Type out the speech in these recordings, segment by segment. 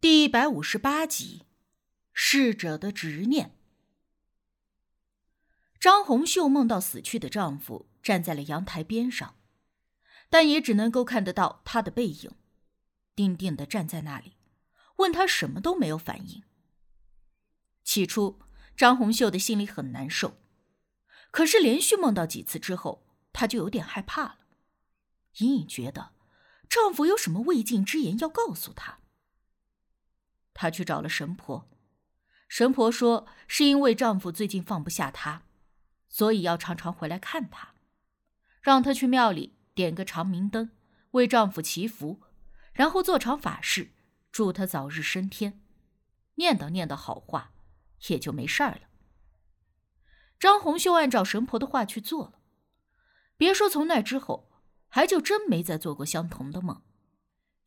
第一百五十八集，逝者的执念。张红秀梦到死去的丈夫站在了阳台边上，但也只能够看得到他的背影，定定的站在那里，问他什么都没有反应。起初，张红秀的心里很难受，可是连续梦到几次之后，她就有点害怕了，隐隐觉得丈夫有什么未尽之言要告诉她。她去找了神婆，神婆说是因为丈夫最近放不下她，所以要常常回来看她，让她去庙里点个长明灯，为丈夫祈福，然后做场法事，祝他早日升天，念叨念叨好话，也就没事儿了。张红秀按照神婆的话去做了，别说从那之后，还就真没再做过相同的梦，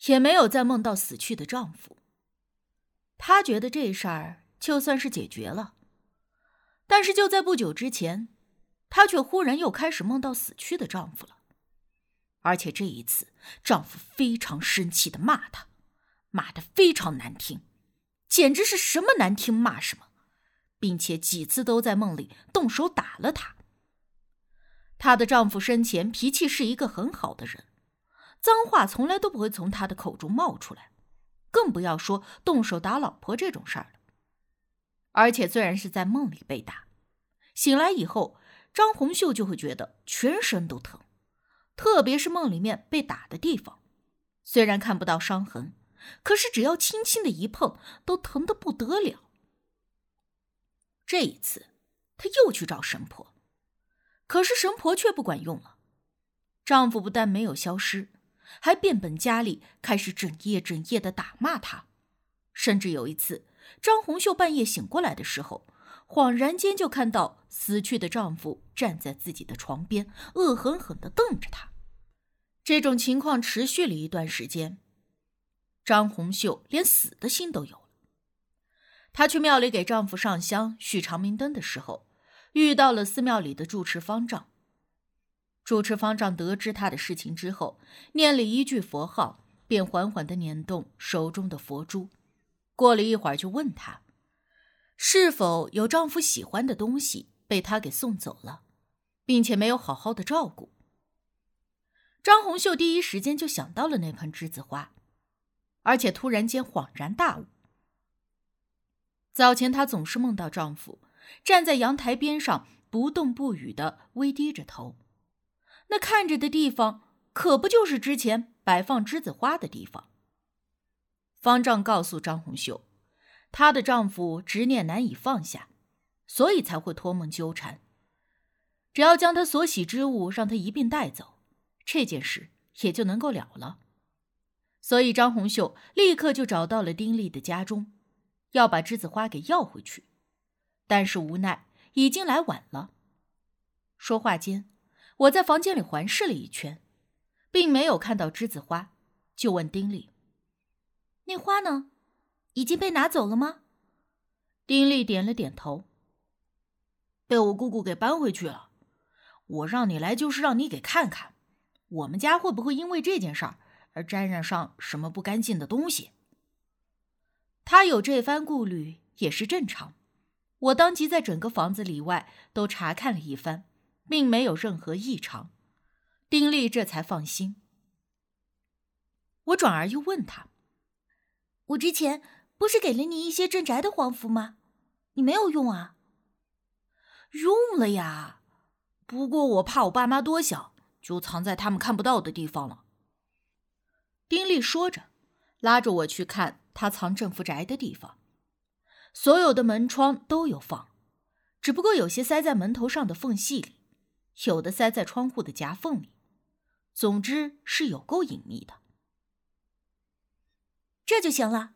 也没有再梦到死去的丈夫。她觉得这事儿就算是解决了，但是就在不久之前，她却忽然又开始梦到死去的丈夫了，而且这一次丈夫非常生气的骂她，骂的非常难听，简直是什么难听骂什么，并且几次都在梦里动手打了她。她的丈夫生前脾气是一个很好的人，脏话从来都不会从他的口中冒出来。更不要说动手打老婆这种事儿了。而且虽然是在梦里被打，醒来以后，张红秀就会觉得全身都疼，特别是梦里面被打的地方，虽然看不到伤痕，可是只要轻轻的一碰，都疼得不得了。这一次，她又去找神婆，可是神婆却不管用了，丈夫不但没有消失。还变本加厉，开始整夜整夜的打骂她，甚至有一次，张红秀半夜醒过来的时候，恍然间就看到死去的丈夫站在自己的床边，恶狠狠的瞪着她。这种情况持续了一段时间，张红秀连死的心都有了。她去庙里给丈夫上香、续长明灯的时候，遇到了寺庙里的住持方丈。主持方丈得知他的事情之后，念了一句佛号，便缓缓的捻动手中的佛珠。过了一会儿，就问他，是否有丈夫喜欢的东西被他给送走了，并且没有好好的照顾。张红秀第一时间就想到了那盆栀子花，而且突然间恍然大悟。早前她总是梦到丈夫站在阳台边上不动不语的微低着头。那看着的地方，可不就是之前摆放栀子花的地方？方丈告诉张红秀，她的丈夫执念难以放下，所以才会托梦纠缠。只要将他所喜之物让他一并带走，这件事也就能够了了。所以张红秀立刻就找到了丁力的家中，要把栀子花给要回去。但是无奈已经来晚了。说话间。我在房间里环视了一圈，并没有看到栀子花，就问丁力：“那花呢？已经被拿走了吗？”丁力点了点头：“被我姑姑给搬回去了。我让你来就是让你给看看，我们家会不会因为这件事儿而沾染上什么不干净的东西。”他有这番顾虑也是正常。我当即在整个房子里外都查看了一番。并没有任何异常，丁力这才放心。我转而又问他：“我之前不是给了你一些镇宅的黄符吗？你没有用啊？”“用了呀，不过我怕我爸妈多想，就藏在他们看不到的地方了。”丁力说着，拉着我去看他藏镇符宅的地方，所有的门窗都有放，只不过有些塞在门头上的缝隙里。有的塞在窗户的夹缝里，总之是有够隐秘的。这就行了，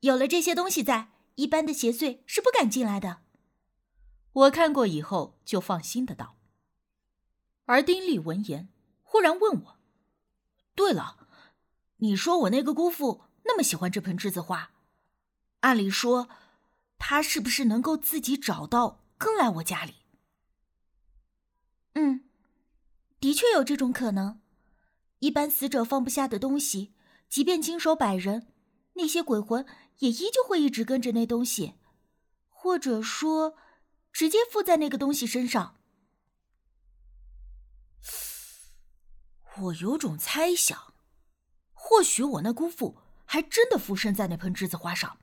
有了这些东西在，一般的邪祟是不敢进来的。我看过以后就放心的道。而丁力闻言，忽然问我：“对了，你说我那个姑父那么喜欢这盆栀子花，按理说，他是不是能够自己找到跟来我家里？”嗯，的确有这种可能。一般死者放不下的东西，即便经手百人，那些鬼魂也依旧会一直跟着那东西，或者说，直接附在那个东西身上。我有种猜想，或许我那姑父还真的附身在那盆栀子花上，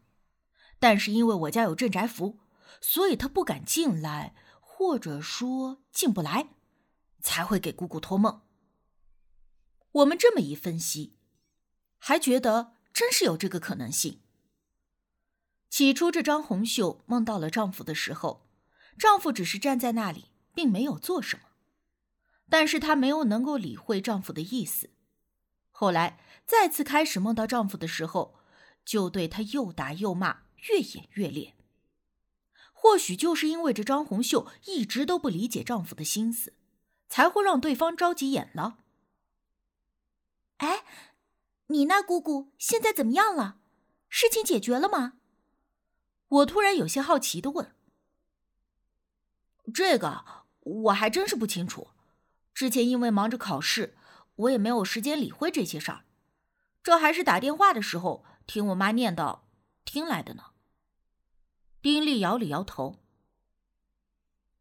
但是因为我家有镇宅符，所以他不敢进来，或者说进不来，才会给姑姑托梦。我们这么一分析，还觉得真是有这个可能性。起初，这张红秀梦到了丈夫的时候，丈夫只是站在那里，并没有做什么。但是她没有能够理会丈夫的意思。后来再次开始梦到丈夫的时候，就对他又打又骂，越演越烈。或许就是因为这张红秀一直都不理解丈夫的心思，才会让对方着急眼了。哎，你那姑姑现在怎么样了？事情解决了吗？我突然有些好奇的问。这个我还真是不清楚。之前因为忙着考试，我也没有时间理会这些事儿。这还是打电话的时候听我妈念叨听来的呢。丁力摇了摇头，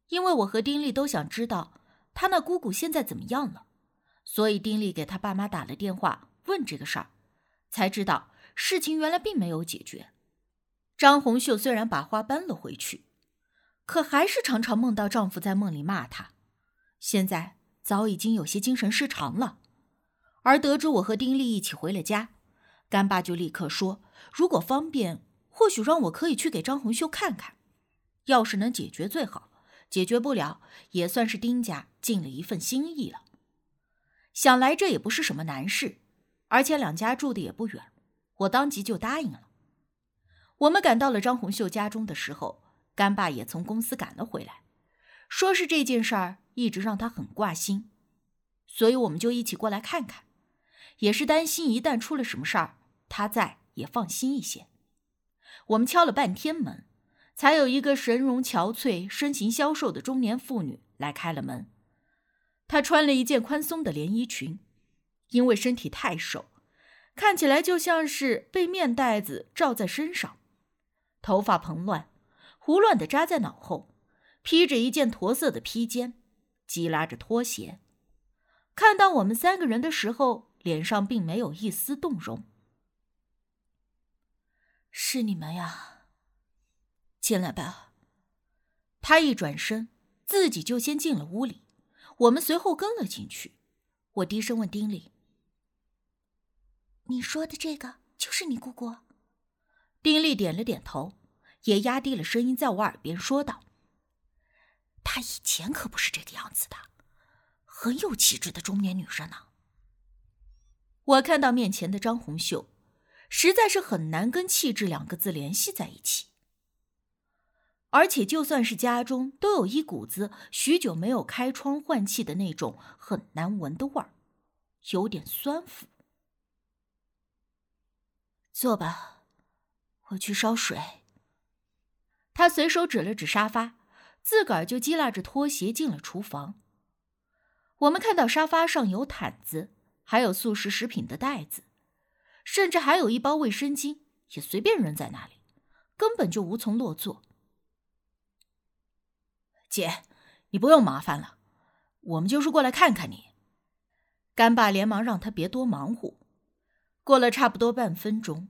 因为我和丁力都想知道他那姑姑现在怎么样了，所以丁力给他爸妈打了电话问这个事儿，才知道事情原来并没有解决。张红秀虽然把花搬了回去，可还是常常梦到丈夫在梦里骂她。现在。早已经有些精神失常了，而得知我和丁力一起回了家，干爸就立刻说：“如果方便，或许让我可以去给张红秀看看。要是能解决最好，解决不了，也算是丁家尽了一份心意了。”想来这也不是什么难事，而且两家住的也不远，我当即就答应了。我们赶到了张红秀家中的时候，干爸也从公司赶了回来，说是这件事儿。一直让他很挂心，所以我们就一起过来看看，也是担心一旦出了什么事儿，他在也放心一些。我们敲了半天门，才有一个神容憔悴、身形消瘦的中年妇女来开了门。她穿了一件宽松的连衣裙，因为身体太瘦，看起来就像是被面袋子罩在身上，头发蓬乱，胡乱的扎在脑后，披着一件驼色的披肩。系拉着拖鞋，看到我们三个人的时候，脸上并没有一丝动容。是你们呀，进来吧。他一转身，自己就先进了屋里，我们随后跟了进去。我低声问丁力：“你说的这个就是你姑姑？”丁力点了点头，也压低了声音在我耳边说道。她以前可不是这个样子的，很有气质的中年女人呢。我看到面前的张红秀，实在是很难跟“气质”两个字联系在一起。而且，就算是家中，都有一股子许久没有开窗换气的那种很难闻的味儿，有点酸腐。坐吧，我去烧水。他随手指了指沙发。自个儿就提拉着拖鞋进了厨房。我们看到沙发上有毯子，还有速食食品的袋子，甚至还有一包卫生巾，也随便扔在那里，根本就无从落座。姐，你不用麻烦了，我们就是过来看看你。干爸连忙让他别多忙活。过了差不多半分钟，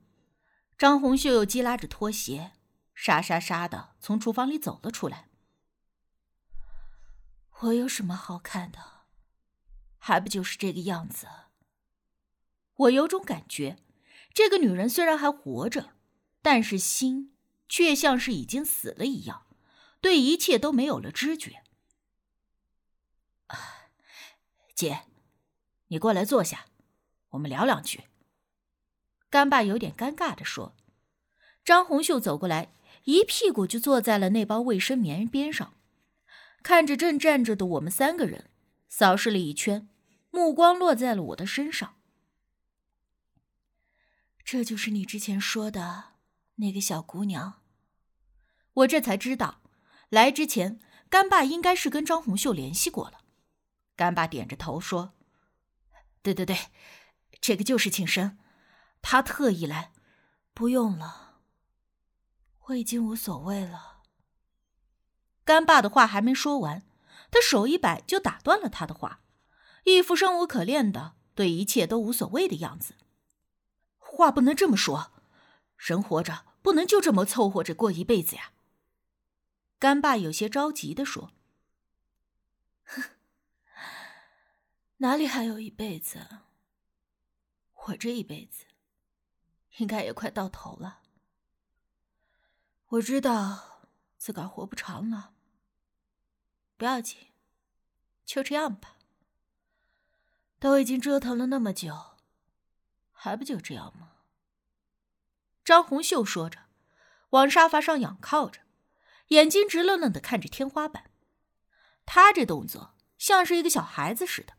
张红秀又提拉着拖鞋，沙沙沙的从厨房里走了出来。我有什么好看的？还不就是这个样子。我有种感觉，这个女人虽然还活着，但是心却像是已经死了一样，对一切都没有了知觉。姐，你过来坐下，我们聊两句。干爸有点尴尬的说。张红秀走过来，一屁股就坐在了那包卫生棉边上。看着正站着的我们三个人，扫视了一圈，目光落在了我的身上。这就是你之前说的那个小姑娘。我这才知道，来之前干爸应该是跟张红秀联系过了。干爸点着头说：“对对对，这个就是庆生，他特意来。不用了，我已经无所谓了。干爸的话还没说完，他手一摆就打断了他的话，一副生无可恋的对一切都无所谓的样子。话不能这么说，人活着不能就这么凑合着过一辈子呀。干爸有些着急的说：“哪里还有一辈子？我这一辈子应该也快到头了。我知道自个儿活不长了，不要紧，就这样吧。都已经折腾了那么久，还不就这样吗？”张红秀说着，往沙发上仰靠着。眼睛直愣愣的看着天花板，他这动作像是一个小孩子似的，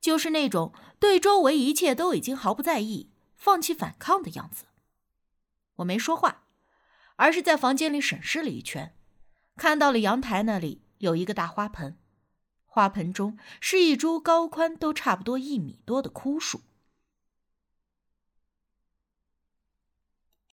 就是那种对周围一切都已经毫不在意、放弃反抗的样子。我没说话，而是在房间里审视了一圈，看到了阳台那里有一个大花盆，花盆中是一株高宽都差不多一米多的枯树，